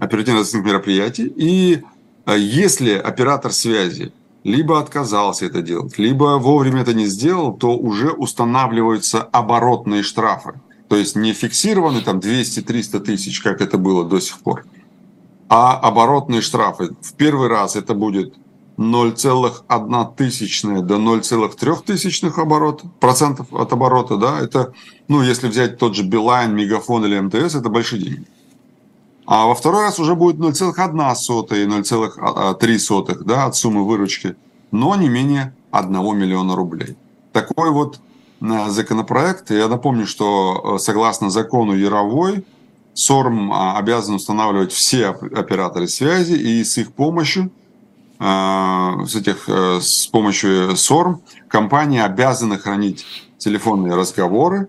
Speaker 2: оперативно-розыскных мероприятий. И э, если оператор связи либо отказался это делать, либо вовремя это не сделал, то уже устанавливаются оборотные штрафы. То есть не фиксированы там 200-300 тысяч, как это было до сих пор, а оборотные штрафы. В первый раз это будет 0,1 тысячная до 0,3 тысячных оборот, процентов от оборота, да, это, ну, если взять тот же Билайн, Мегафон или МТС, это большие деньги. А во второй раз уже будет 0,1 сотая и 0,3 сотых, да, от суммы выручки, но не менее 1 миллиона рублей. Такой вот законопроект. Я напомню, что согласно закону Яровой, СОРМ обязан устанавливать все операторы связи, и с их помощью, с, этих, с помощью СОРМ компании обязаны хранить телефонные разговоры,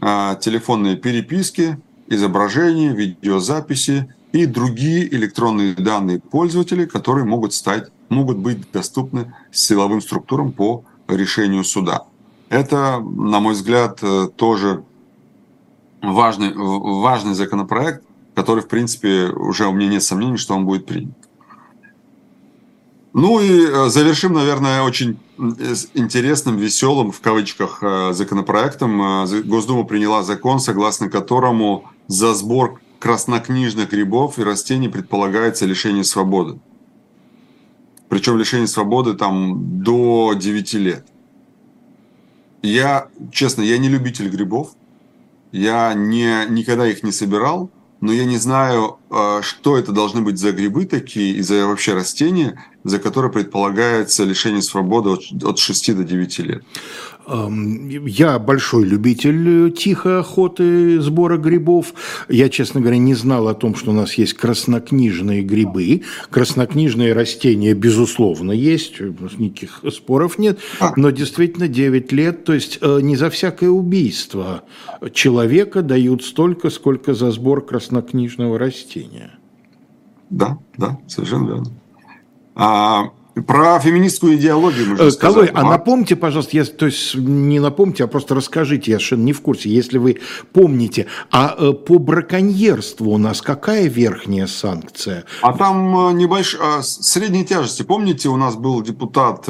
Speaker 2: телефонные переписки, изображения, видеозаписи и другие электронные данные пользователей, которые могут, стать, могут быть доступны силовым структурам по решению суда. Это, на мой взгляд, э, тоже важный, важный законопроект, который, в принципе, уже у меня нет сомнений, что он будет принят. Ну и э, завершим, наверное, очень интересным, веселым, в кавычках, э, законопроектом. Госдума приняла закон, согласно которому за сбор краснокнижных грибов и растений предполагается лишение свободы. Причем лишение свободы там до 9 лет. Я, честно, я не любитель грибов. Я не, никогда их не собирал, но я не знаю, э, что это должны быть за грибы такие и за вообще растения, за которые предполагается лишение свободы от, от 6 до 9 лет.
Speaker 1: Я большой любитель э, тихой охоты, сбора грибов. Я, честно говоря, не знал о том, что у нас есть краснокнижные грибы. Краснокнижные растения, безусловно, есть, никаких споров нет. А. Но действительно 9 лет, то есть э, не за всякое убийство человека дают столько, сколько за сбор краснокнижного растения.
Speaker 2: Да, да, совершенно верно. А, про феминистскую идеологию
Speaker 1: мы же э, Колой, а напомните, пожалуйста, я, то есть не напомните, а просто расскажите, я совершенно не в курсе, если вы помните, а э, по браконьерству у нас какая верхняя санкция?
Speaker 2: А там э, небольшая, а, средней тяжести. Помните, у нас был депутат,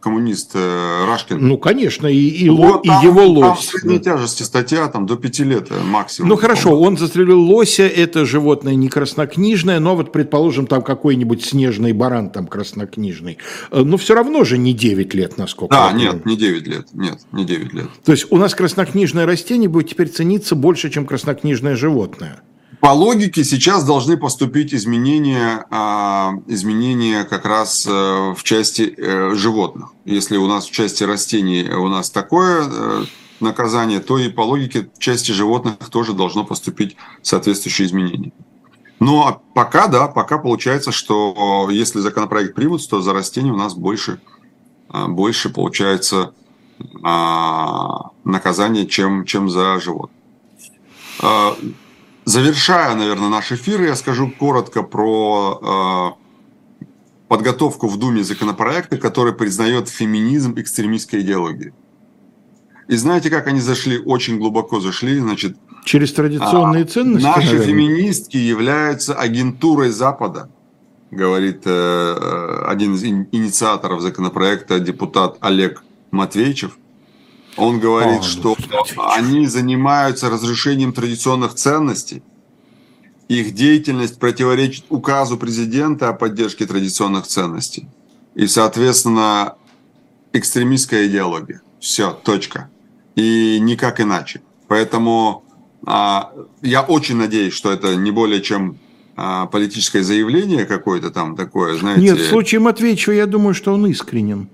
Speaker 2: коммунист Рашкин?
Speaker 1: Ну, конечно, и, и, вот, и там, его лось. Там
Speaker 2: средней да. тяжести статья там до пяти лет максимум.
Speaker 1: Ну, хорошо, он застрелил лося, это животное не краснокнижное, но вот, предположим, там какой-нибудь снежный баран там краснокнижный краснокнижный. Э, но все равно же не 9 лет, насколько
Speaker 2: Да, нет, не 9 лет. Нет, не 9 лет.
Speaker 1: То есть у нас краснокнижное растение будет теперь цениться больше, чем краснокнижное животное.
Speaker 2: По логике сейчас должны поступить изменения, а, изменения как раз э, в части э, животных. Если у нас в части растений у нас такое наказание, то и по логике в части животных тоже должно поступить соответствующие Но пока, да, пока получается, что если законопроект примут, то за растения у нас больше, а, больше получается а, наказание, чем, чем за живот. А, завершая, наверное, наш эфир, я скажу коротко про подготовку в Думе законопроекта, который признает феминизм экстремистской идеологии. И знаете, как они зашли? Очень глубоко зашли. Значит,
Speaker 1: Через традиционные а, ценности?
Speaker 2: Наши наверное. феминистки являются агентурой Запада, говорит э, один из инициаторов законопроекта, депутат Олег Матвейчев. Он говорит, а, что они занимаются разрушением традиционных ценностей. Их деятельность противоречит указу президента о поддержке традиционных ценностей. И, соответственно, экстремистская идеология. Все, точка и никак иначе. Поэтому я очень надеюсь, что это не более чем а, политическое заявление какое-то там такое, знаете.
Speaker 1: Нет, в случае Матвеевича я думаю, что он искренен.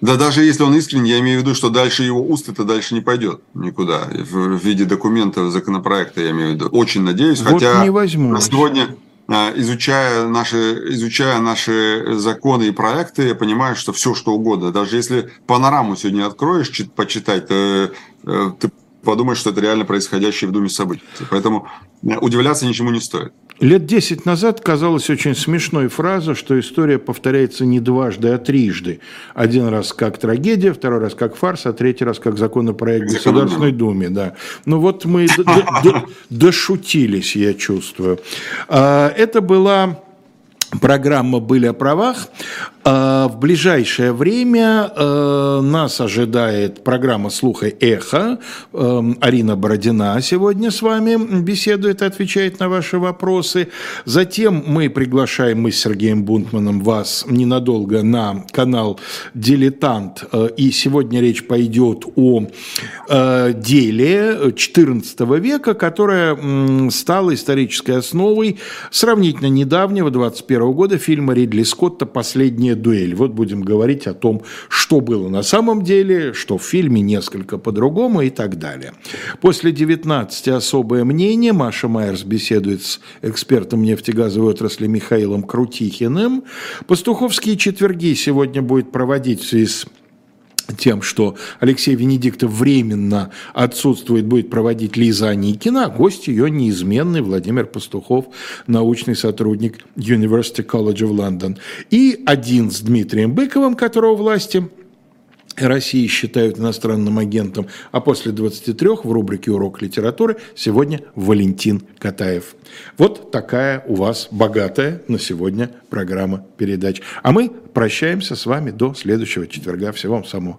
Speaker 2: Да даже если он искренен, я имею в виду, что дальше его уст это дальше не пойдет никуда. В, виде документа, законопроекта, я имею в виду. Очень надеюсь. Вот хотя не возьму. сегодня, а, изучая наши, изучая наши законы и проекты, я понимаю, что все, что угодно. Даже если панораму сегодня откроешь, почитать, э, ты подумаешь, что это реально происходящее в Думе события. Поэтому э, удивляться ничему не стоит.
Speaker 1: Лет десять назад казалась очень смешной фраза, что история повторяется не дважды, а трижды. Один раз как трагедия, второй раз как фарс, а третий раз как законопроект в Государственной Думе. Да. Ну вот мы дошутились, я чувствую. А, это была программа «Были о правах». А, в ближайшее время а, нас ожидает программа «Слуха эхо». Арина Бородина сегодня с вами беседует и отвечает на ваши вопросы. Затем мы приглашаем, мы с Сергеем Бунтманом, вас ненадолго на канал «Дилетант». А, и сегодня речь пойдет о деле XIV века, которое стало исторической основой сравнительно недавнего, 21 года, фильма Ридли Скотта «Последний сегодняшняя дуэль. Вот будем говорить о том, что было на самом деле, что в фильме несколько по-другому и так далее. После 19 особое мнение. Маша Майерс беседует с экспертом нефтегазовой отрасли Михаилом Крутихиным. Пастуховские четверги сегодня будет проводить в связи с тем, что Алексей Венедиктов временно отсутствует, будет проводить Лиза Аникина, а гость ее неизменный Владимир Пастухов, научный сотрудник University College of London. И один с Дмитрием Быковым, которого власти России считают иностранным агентом, а после 23 в рубрике «Урок литературы» сегодня Валентин Катаев. Вот такая у вас богатая на сегодня программа передач. А мы прощаемся с вами до следующего четверга. Всего вам самого